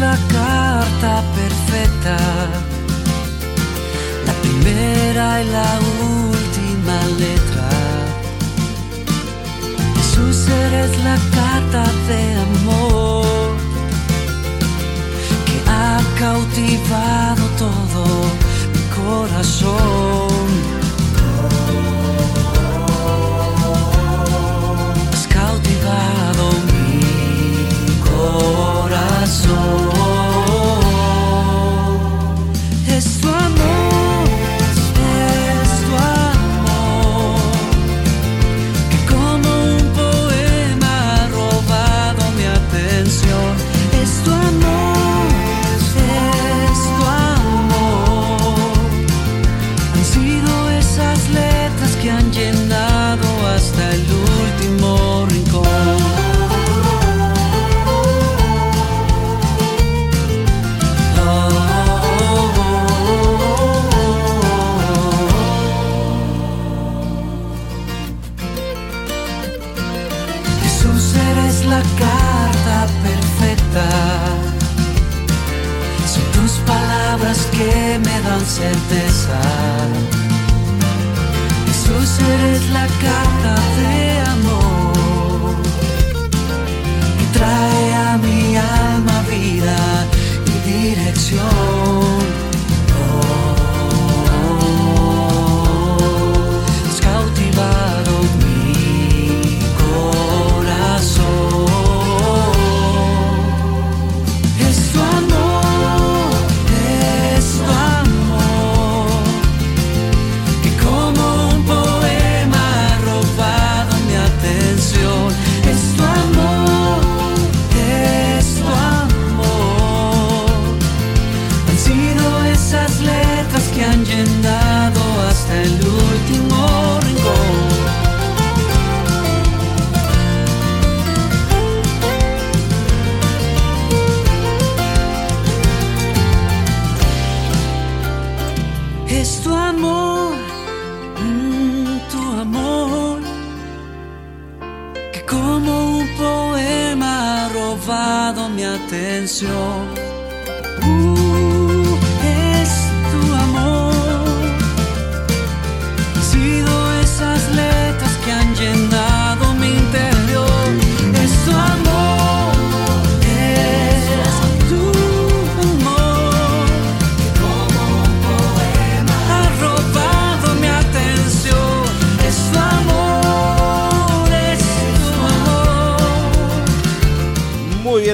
La carta perfecta, la primera y la última letra. Jesús eres la carta de amor que ha cautivado todo mi corazón. Has cautivado mi corazón.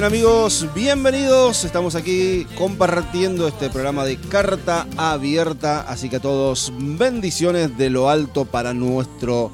Amigos, bienvenidos. Estamos aquí compartiendo este programa de carta abierta. Así que a todos, bendiciones de lo alto para nuestro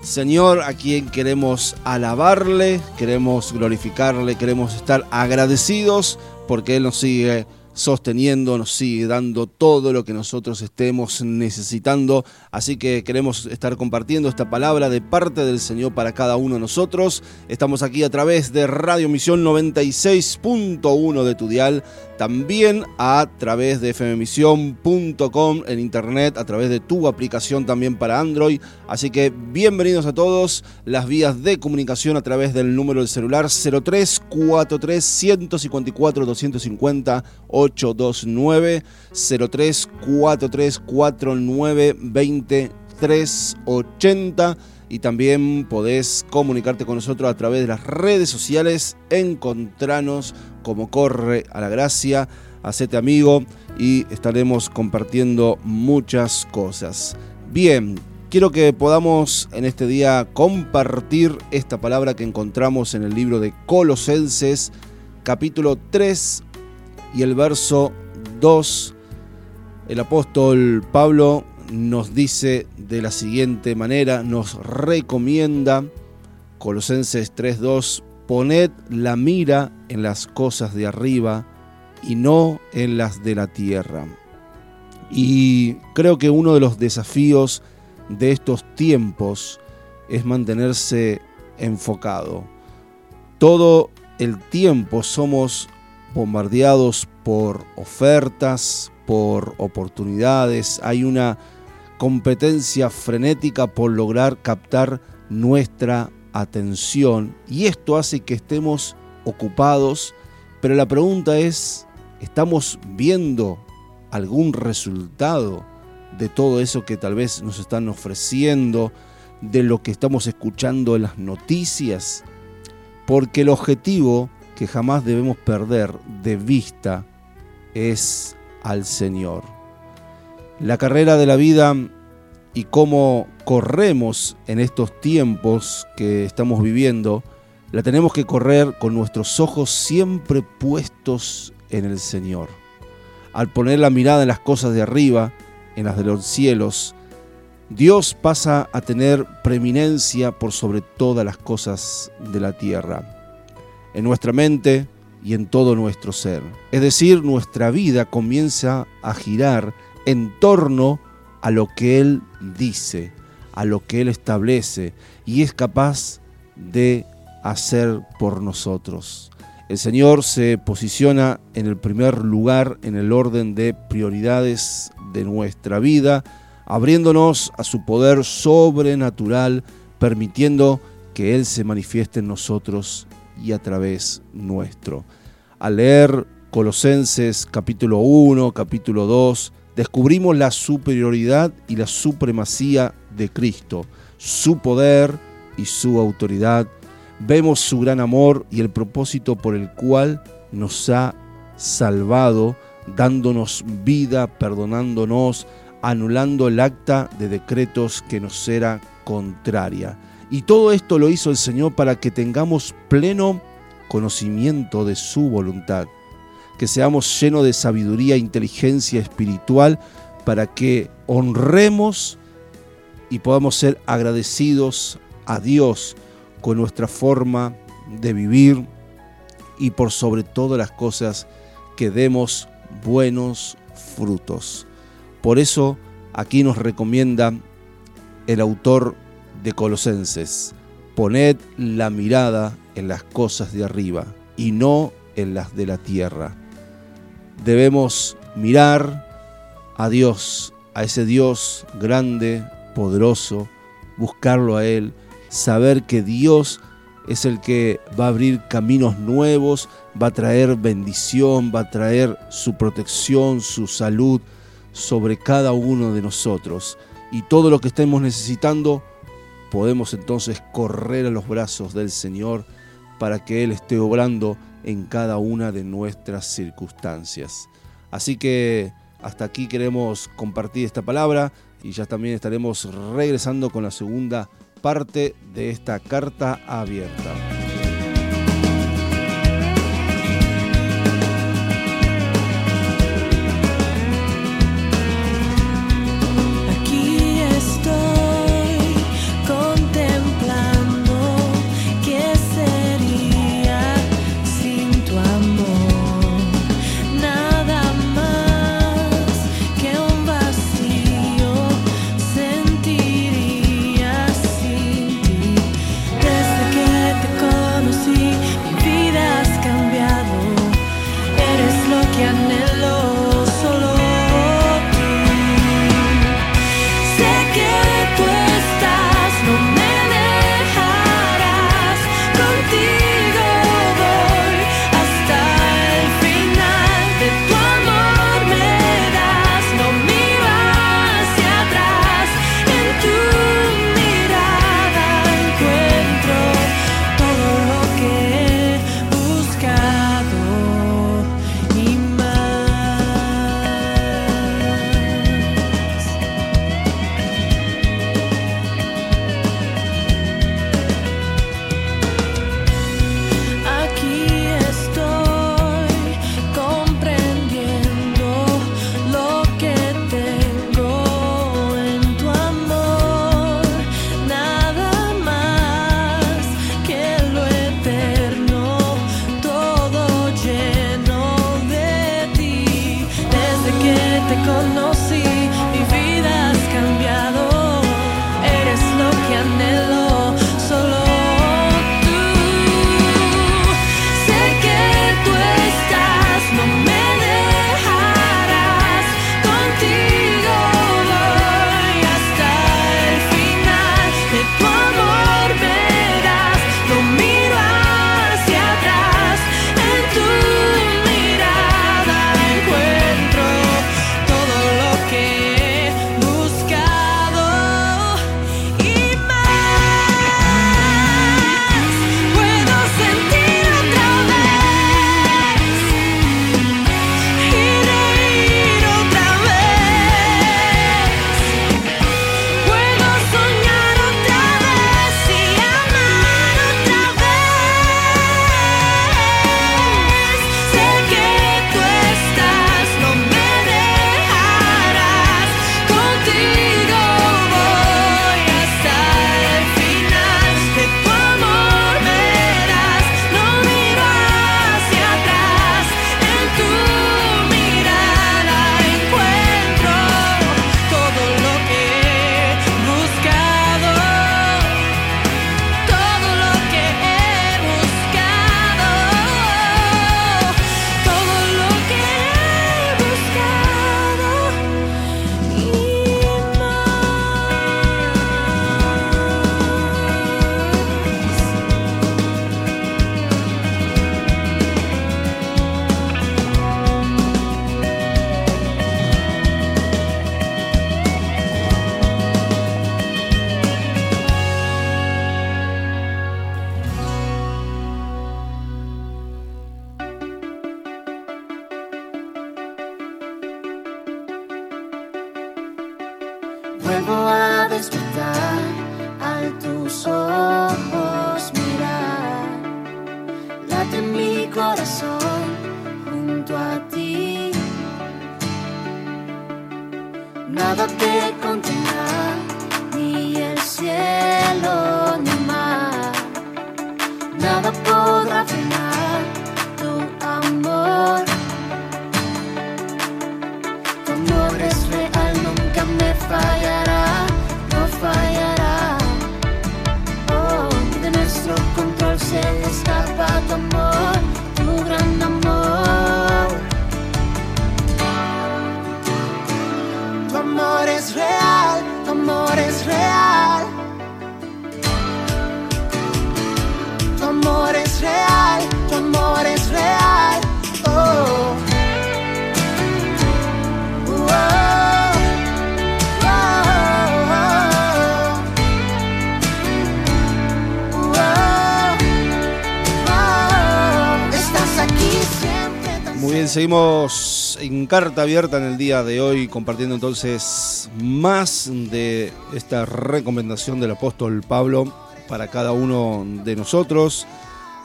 Señor, a quien queremos alabarle, queremos glorificarle, queremos estar agradecidos porque Él nos sigue sosteniendo, nos sigue dando todo lo que nosotros estemos necesitando. Así que queremos estar compartiendo esta palabra de parte del Señor para cada uno de nosotros. Estamos aquí a través de Radio Misión 96.1 de tu dial, también a través de fmmisión.com en internet, a través de tu aplicación también para Android. Así que bienvenidos a todos. Las vías de comunicación a través del número del celular 0343 154 250 829 0343 49 20 380 y también podés comunicarte con nosotros a través de las redes sociales, encontranos como Corre a la Gracia, hacete amigo y estaremos compartiendo muchas cosas. Bien, quiero que podamos en este día compartir esta palabra que encontramos en el libro de Colosenses, capítulo 3 y el verso 2. El apóstol Pablo nos dice de la siguiente manera, nos recomienda, Colosenses 3.2, poned la mira en las cosas de arriba y no en las de la tierra. Y creo que uno de los desafíos de estos tiempos es mantenerse enfocado. Todo el tiempo somos bombardeados por ofertas, por oportunidades, hay una competencia frenética por lograr captar nuestra atención y esto hace que estemos ocupados Pero la pregunta es, ¿estamos viendo algún resultado de todo eso que tal vez nos están ofreciendo, de lo que estamos escuchando en las noticias? Porque el objetivo que jamás debemos perder de vista es al Señor. La carrera de la vida y cómo corremos en estos tiempos que estamos viviendo, la tenemos que correr con nuestros ojos siempre puestos en el Señor. Al poner la mirada en las cosas de arriba, en las de los cielos, Dios pasa a tener preeminencia por sobre todas las cosas de la tierra. En nuestra mente y en todo nuestro ser. Es decir, nuestra vida comienza a girar en torno a lo que Él dice, a lo que Él establece y es capaz de hacer por nosotros. El Señor se posiciona en el primer lugar en el orden de prioridades de nuestra vida, abriéndonos a su poder sobrenatural, permitiendo que Él se manifieste en nosotros y a través nuestro. Al leer Colosenses capítulo 1, capítulo 2, descubrimos la superioridad y la supremacía de Cristo, su poder y su autoridad vemos su gran amor y el propósito por el cual nos ha salvado, dándonos vida, perdonándonos, anulando el acta de decretos que nos era contraria. Y todo esto lo hizo el Señor para que tengamos pleno conocimiento de su voluntad, que seamos llenos de sabiduría e inteligencia espiritual para que honremos y podamos ser agradecidos a Dios con nuestra forma de vivir y por sobre todas las cosas que demos buenos frutos. Por eso aquí nos recomienda el autor de Colosenses, poned la mirada en las cosas de arriba y no en las de la tierra. Debemos mirar a Dios, a ese Dios grande, poderoso, buscarlo a Él, saber que Dios es el que va a abrir caminos nuevos, va a traer bendición, va a traer su protección, su salud sobre cada uno de nosotros. Y todo lo que estemos necesitando, podemos entonces correr a los brazos del Señor para que Él esté obrando en cada una de nuestras circunstancias. Así que hasta aquí queremos compartir esta palabra y ya también estaremos regresando con la segunda parte de esta carta abierta. Nada te contendrá, ni el cielo Muy bien, seguimos en carta abierta en el día de hoy, compartiendo entonces más de esta recomendación del apóstol Pablo para cada uno de nosotros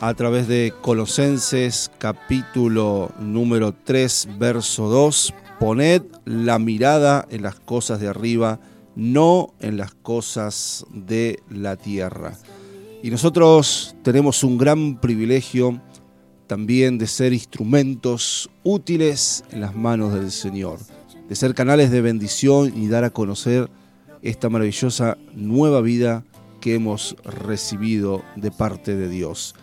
a través de Colosenses capítulo número 3, verso 2. Poned la mirada en las cosas de arriba, no en las cosas de la tierra. Y nosotros tenemos un gran privilegio también de ser instrumentos útiles en las manos del Señor, de ser canales de bendición y dar a conocer esta maravillosa nueva vida que hemos recibido de parte de Dios.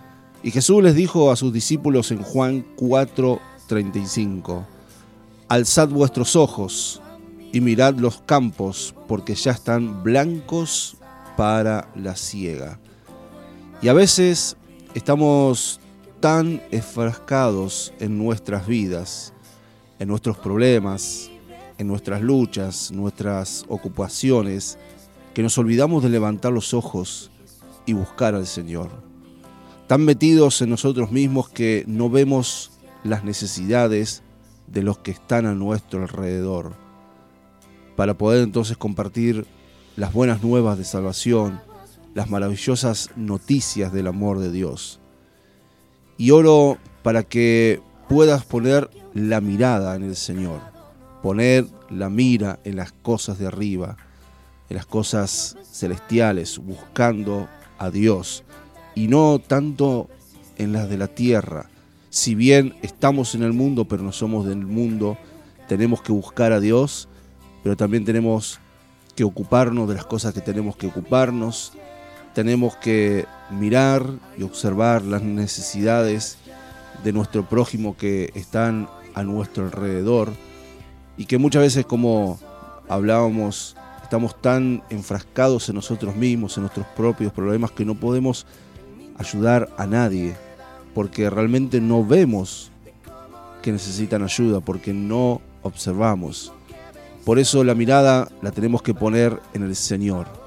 Y Jesús les dijo a sus discípulos en Juan 4:35, Alzad vuestros ojos y mirad los campos, porque ya están blancos para la siega. Y a veces estamos tan enfrascados en nuestras vidas, en nuestros problemas, en nuestras luchas, nuestras ocupaciones, que nos olvidamos de levantar los ojos y buscar al Señor. Tan metidos en nosotros mismos que no vemos las necesidades de los que están a nuestro alrededor, para poder entonces compartir las buenas nuevas de salvación, las maravillosas noticias del amor de Dios. Y oro para que puedas poner la mirada en el Señor, poner la mira en las cosas de arriba, en las cosas celestiales, buscando a Dios, y no tanto en las de la tierra. Si bien estamos en el mundo, pero no somos del mundo, tenemos que buscar a Dios, pero también tenemos que ocuparnos de las cosas que tenemos que ocuparnos, tenemos que mirar y observar las necesidades de nuestro prójimo que están a nuestro alrededor y que muchas veces como hablábamos estamos tan enfrascados en nosotros mismos, en nuestros propios problemas que no podemos ayudar a nadie porque realmente no vemos que necesitan ayuda, porque no observamos. Por eso la mirada la tenemos que poner en el Señor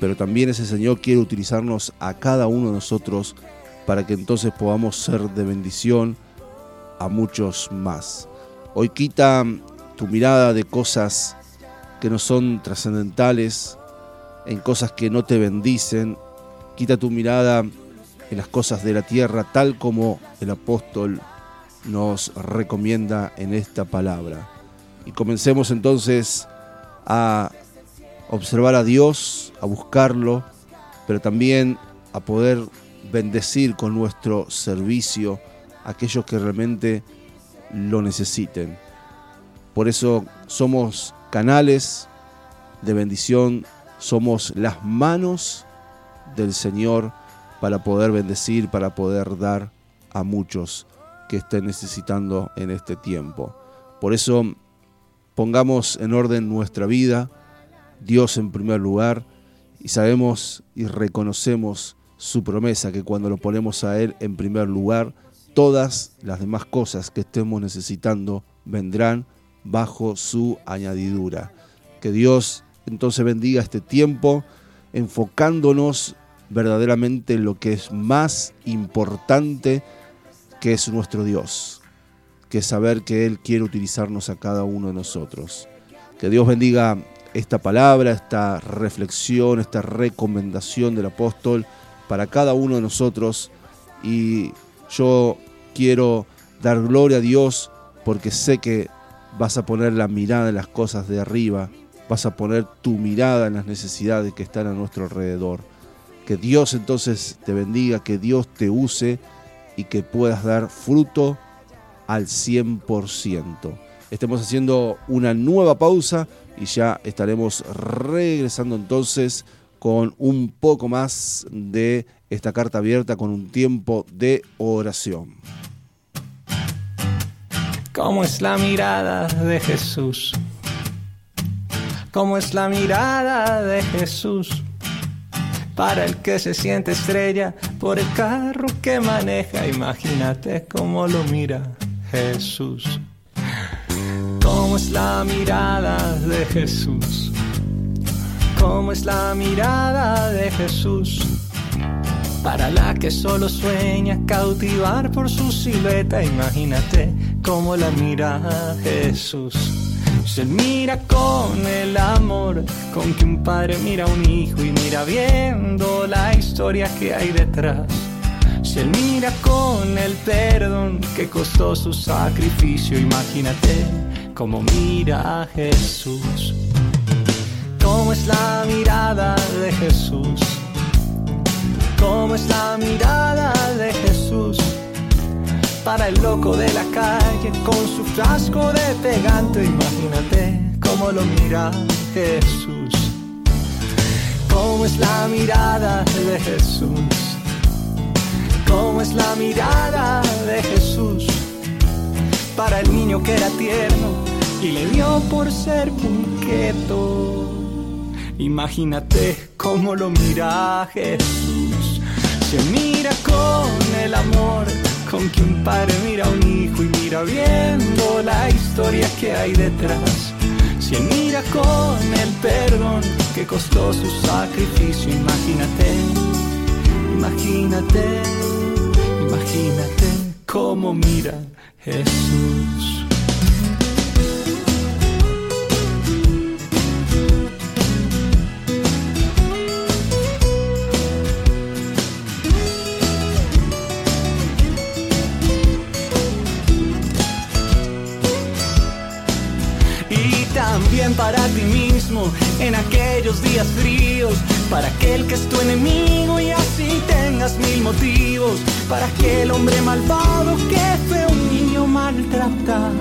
pero también ese Señor quiere utilizarnos a cada uno de nosotros para que entonces podamos ser de bendición a muchos más. Hoy quita tu mirada de cosas que no son trascendentales, en cosas que no te bendicen, quita tu mirada en las cosas de la tierra, tal como el apóstol nos recomienda en esta palabra. Y comencemos entonces a observar a Dios, a buscarlo, pero también a poder bendecir con nuestro servicio a aquellos que realmente lo necesiten. Por eso somos canales de bendición, somos las manos del Señor para poder bendecir, para poder dar a muchos que estén necesitando en este tiempo. Por eso pongamos en orden nuestra vida, Dios en primer lugar y sabemos y reconocemos su promesa que cuando lo ponemos a Él en primer lugar, todas las demás cosas que estemos necesitando vendrán bajo su añadidura. Que Dios entonces bendiga este tiempo enfocándonos verdaderamente en lo que es más importante que es nuestro Dios, que es saber que Él quiere utilizarnos a cada uno de nosotros. Que Dios bendiga esta palabra, esta reflexión, esta recomendación del apóstol para cada uno de nosotros y yo quiero dar gloria a Dios porque sé que vas a poner la mirada en las cosas de arriba, vas a poner tu mirada en las necesidades que están a nuestro alrededor. Que Dios entonces te bendiga, que Dios te use y que puedas dar fruto al 100%. Estemos haciendo una nueva pausa y ya estaremos regresando entonces con un poco más de esta carta abierta con un tiempo de oración. ¿Cómo es la mirada de Jesús? ¿Cómo es la mirada de Jesús? Para el que se siente estrella por el carro que maneja, imagínate cómo lo mira Jesús. ¿Cómo es la mirada de Jesús? ¿Cómo es la mirada de Jesús? Para la que solo sueña cautivar por su silueta, imagínate cómo la mira Jesús. Se mira con el amor con que un padre mira a un hijo y mira viendo la historia que hay detrás. Se mira con el perdón que costó su sacrificio, imagínate cómo mira Jesús. ¿Cómo es la mirada de Jesús? ¿Cómo es la mirada de Jesús? Para el loco de la calle con su frasco de pegante, imagínate cómo lo mira Jesús. ¿Cómo es la mirada de Jesús? ¿Cómo es la mirada de Jesús? Para el niño que era tierno y le dio por ser punqueto. Imagínate cómo lo mira Jesús. Se mira con el amor con que un padre mira a un hijo y mira viendo la historia que hay detrás. Se mira con el perdón que costó su sacrificio. Imagínate, imagínate, imagínate cómo mira Jesús. y también para ti en aquellos días fríos, para aquel que es tu enemigo y así tengas mil motivos, para aquel hombre malvado que fue un niño maltratado.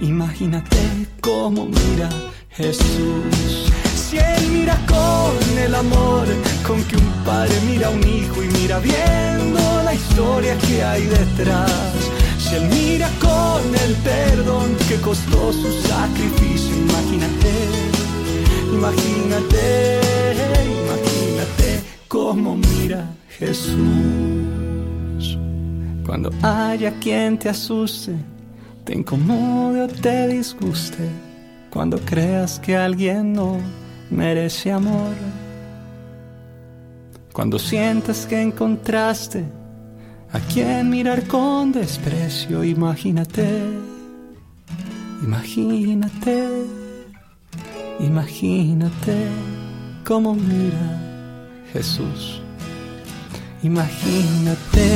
Imagínate cómo mira Jesús. Si él mira con el amor con que un padre mira a un hijo y mira viendo la historia que hay detrás. Si él mira con el perdón que costó su sacrificio, imagínate, imagínate, imagínate cómo mira Jesús. Cuando haya quien te asuste, te incomode o te disguste, cuando creas que alguien no merece amor, cuando sientas que encontraste a quien mirar con desprecio, imagínate, imagínate, imagínate cómo mira Jesús. Imagínate,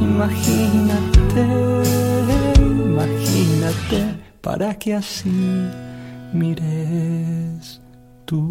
imagínate, imagínate para que así mires tú.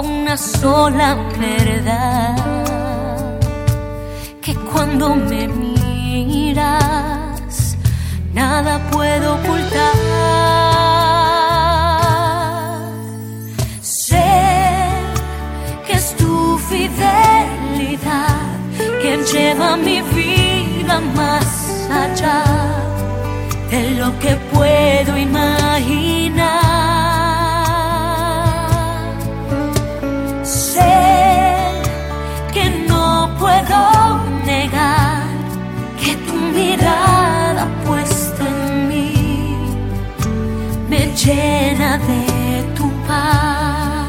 una sola verdad, que cuando me miras, nada puedo ocultar. Sé que es tu fidelidad quien lleva mi vida más allá de lo que puedo imaginar. Llena de tu paz.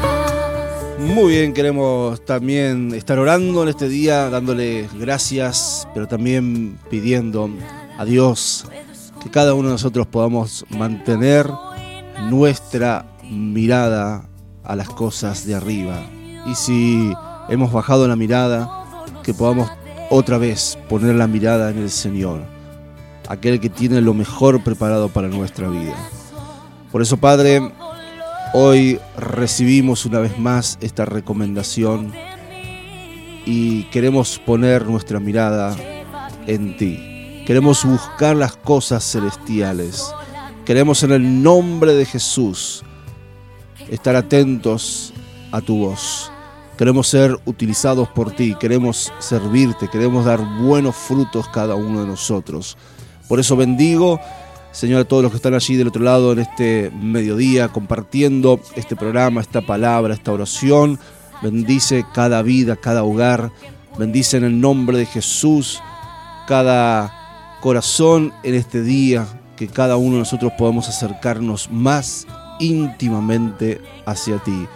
Muy bien, queremos también estar orando en este día, dándole gracias, pero también pidiendo a Dios que cada uno de nosotros podamos mantener nuestra mirada a las cosas de arriba. Y si hemos bajado la mirada, que podamos otra vez poner la mirada en el Señor, aquel que tiene lo mejor preparado para nuestra vida. Por eso, Padre, hoy recibimos una vez más esta recomendación y queremos poner nuestra mirada en ti. Queremos buscar las cosas celestiales. Queremos en el nombre de Jesús estar atentos a tu voz. Queremos ser utilizados por ti, queremos servirte, queremos dar buenos frutos cada uno de nosotros. Por eso bendigo, Señor, a todos los que están allí del otro lado en este mediodía, compartiendo este programa, esta palabra, esta oración. Bendice cada vida, cada hogar. Bendice en el nombre de Jesús cada corazón en este día, que cada uno de nosotros podamos acercarnos más íntimamente hacia ti.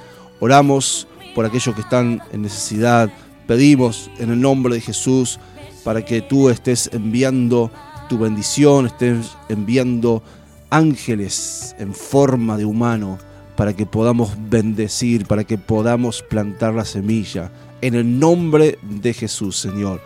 Oramos por aquellos que están en necesidad, pedimos en el nombre de Jesús para que tú estés enviando tu bendición, estés enviando ángeles en forma de humano para que podamos bendecir, para que podamos plantar la semilla. En el nombre de Jesús, Señor.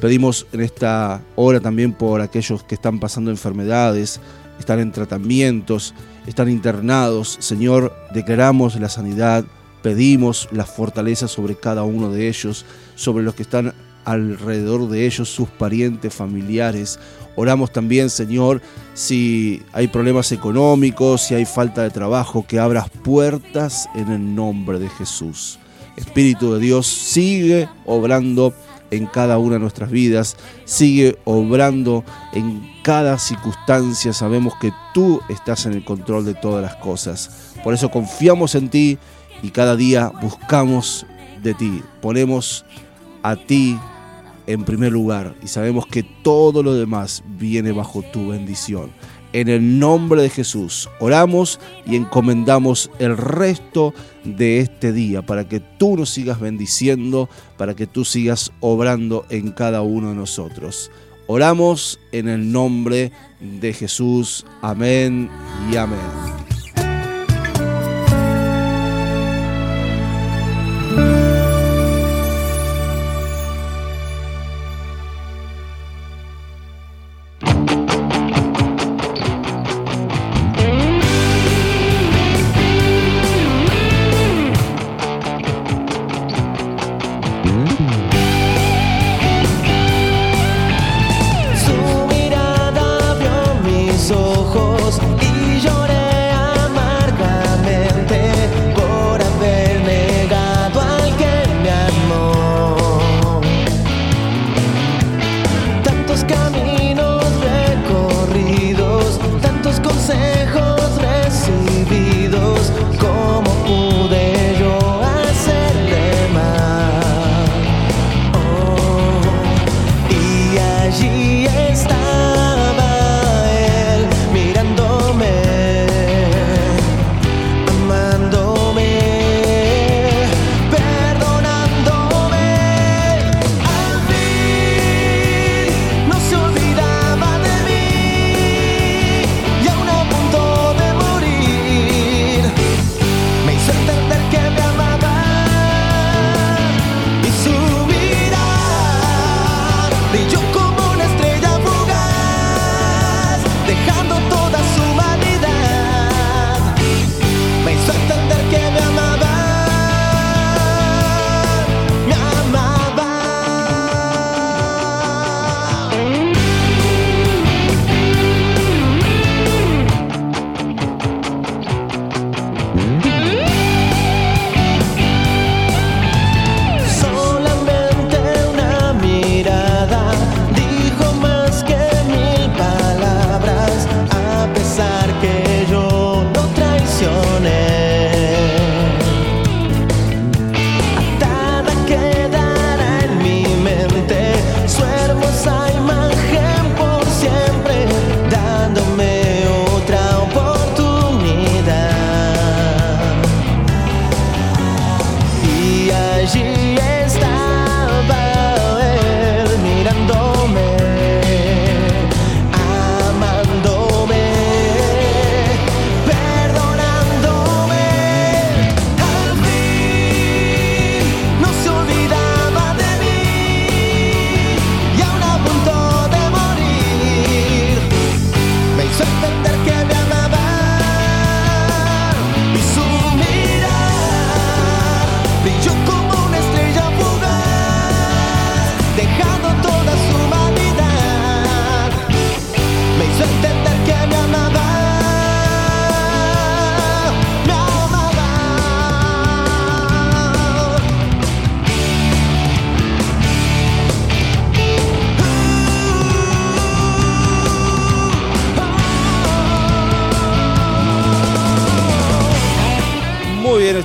Pedimos en esta hora también por aquellos que están pasando enfermedades, están en tratamientos, están internados. Señor, declaramos la sanidad, pedimos la fortaleza sobre cada uno de ellos, sobre los que están alrededor de ellos, sus parientes, familiares. Oramos también, Señor, si hay problemas económicos, si hay falta de trabajo, que abras puertas en el nombre de Jesús. Espíritu de Dios, sigue obrando en cada una de nuestras vidas, sigue obrando en cada circunstancia. Sabemos que tú estás en el control de todas las cosas. Por eso confiamos en ti y cada día buscamos de ti. Ponemos a ti en primer lugar y sabemos que todo lo demás viene bajo tu bendición. En el nombre de Jesús oramos y encomendamos el resto de este día para que tú nos sigas bendiciendo, para que tú sigas obrando en cada uno de nosotros. Oramos en el nombre de Jesús. Amén y amén.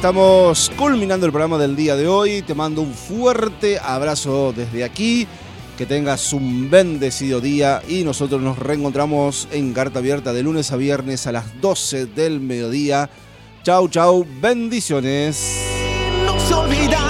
Estamos culminando el programa del día de hoy. Te mando un fuerte abrazo desde aquí. Que tengas un bendecido día y nosotros nos reencontramos en Carta Abierta de lunes a viernes a las 12 del mediodía. Chau, chau, bendiciones. No se olvidaba